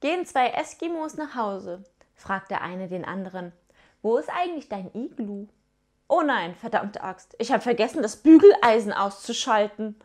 Gehen zwei Eskimos nach Hause, fragt der eine den anderen. Wo ist eigentlich dein Iglu? Oh nein, verdammte Axt, ich habe vergessen, das Bügeleisen auszuschalten.